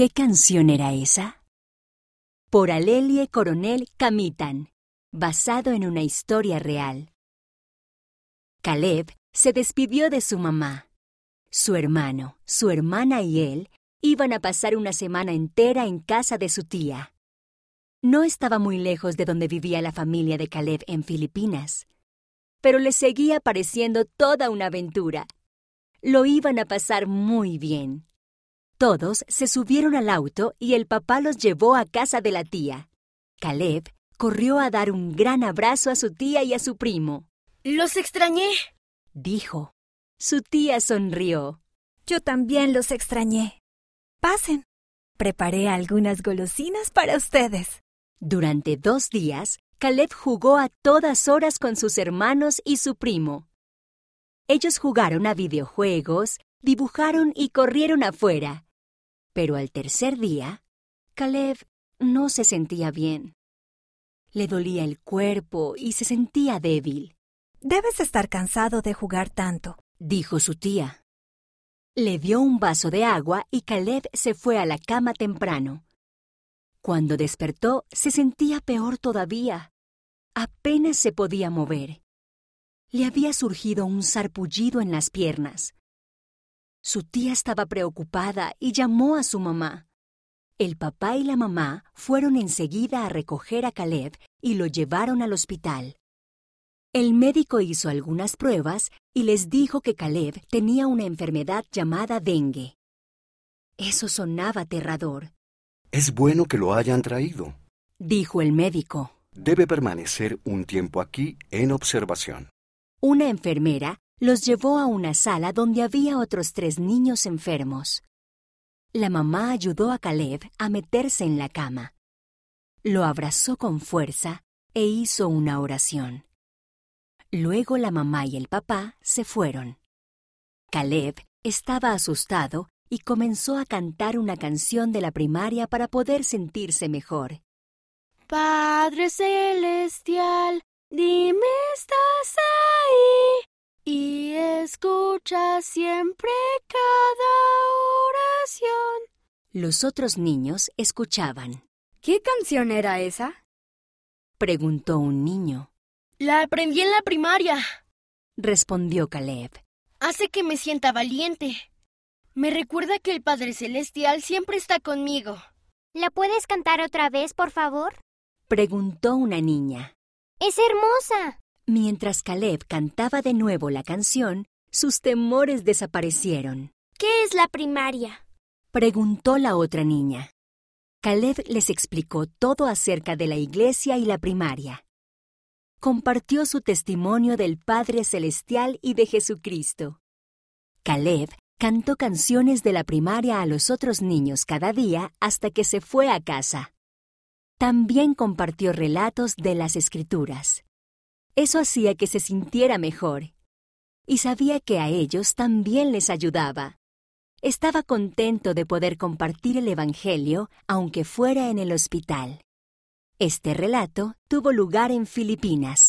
¿Qué canción era esa? Por Alelie Coronel Camitan, basado en una historia real. Caleb se despidió de su mamá. Su hermano, su hermana y él iban a pasar una semana entera en casa de su tía. No estaba muy lejos de donde vivía la familia de Caleb en Filipinas, pero le seguía pareciendo toda una aventura. Lo iban a pasar muy bien. Todos se subieron al auto y el papá los llevó a casa de la tía. Caleb corrió a dar un gran abrazo a su tía y a su primo. Los extrañé, dijo. Su tía sonrió. Yo también los extrañé. Pasen. Preparé algunas golosinas para ustedes. Durante dos días, Caleb jugó a todas horas con sus hermanos y su primo. Ellos jugaron a videojuegos, dibujaron y corrieron afuera. Pero al tercer día, Caleb no se sentía bien. Le dolía el cuerpo y se sentía débil. Debes estar cansado de jugar tanto, dijo su tía. Le dio un vaso de agua y Caleb se fue a la cama temprano. Cuando despertó, se sentía peor todavía. Apenas se podía mover. Le había surgido un sarpullido en las piernas. Su tía estaba preocupada y llamó a su mamá. El papá y la mamá fueron enseguida a recoger a Caleb y lo llevaron al hospital. El médico hizo algunas pruebas y les dijo que Caleb tenía una enfermedad llamada dengue. Eso sonaba aterrador. Es bueno que lo hayan traído, dijo el médico. Debe permanecer un tiempo aquí en observación. Una enfermera los llevó a una sala donde había otros tres niños enfermos. La mamá ayudó a Caleb a meterse en la cama. Lo abrazó con fuerza e hizo una oración. Luego la mamá y el papá se fueron. Caleb estaba asustado y comenzó a cantar una canción de la primaria para poder sentirse mejor. Padre Celestial, dime y escucha siempre cada oración. Los otros niños escuchaban. ¿Qué canción era esa? Preguntó un niño. La aprendí en la primaria, respondió Caleb. Hace que me sienta valiente. Me recuerda que el Padre Celestial siempre está conmigo. ¿La puedes cantar otra vez, por favor? preguntó una niña. Es hermosa. Mientras Caleb cantaba de nuevo la canción, sus temores desaparecieron. ¿Qué es la primaria? preguntó la otra niña. Caleb les explicó todo acerca de la iglesia y la primaria compartió su testimonio del Padre Celestial y de Jesucristo. Caleb cantó canciones de la primaria a los otros niños cada día hasta que se fue a casa. También compartió relatos de las escrituras. Eso hacía que se sintiera mejor. Y sabía que a ellos también les ayudaba. Estaba contento de poder compartir el Evangelio aunque fuera en el hospital. Este relato tuvo lugar en Filipinas,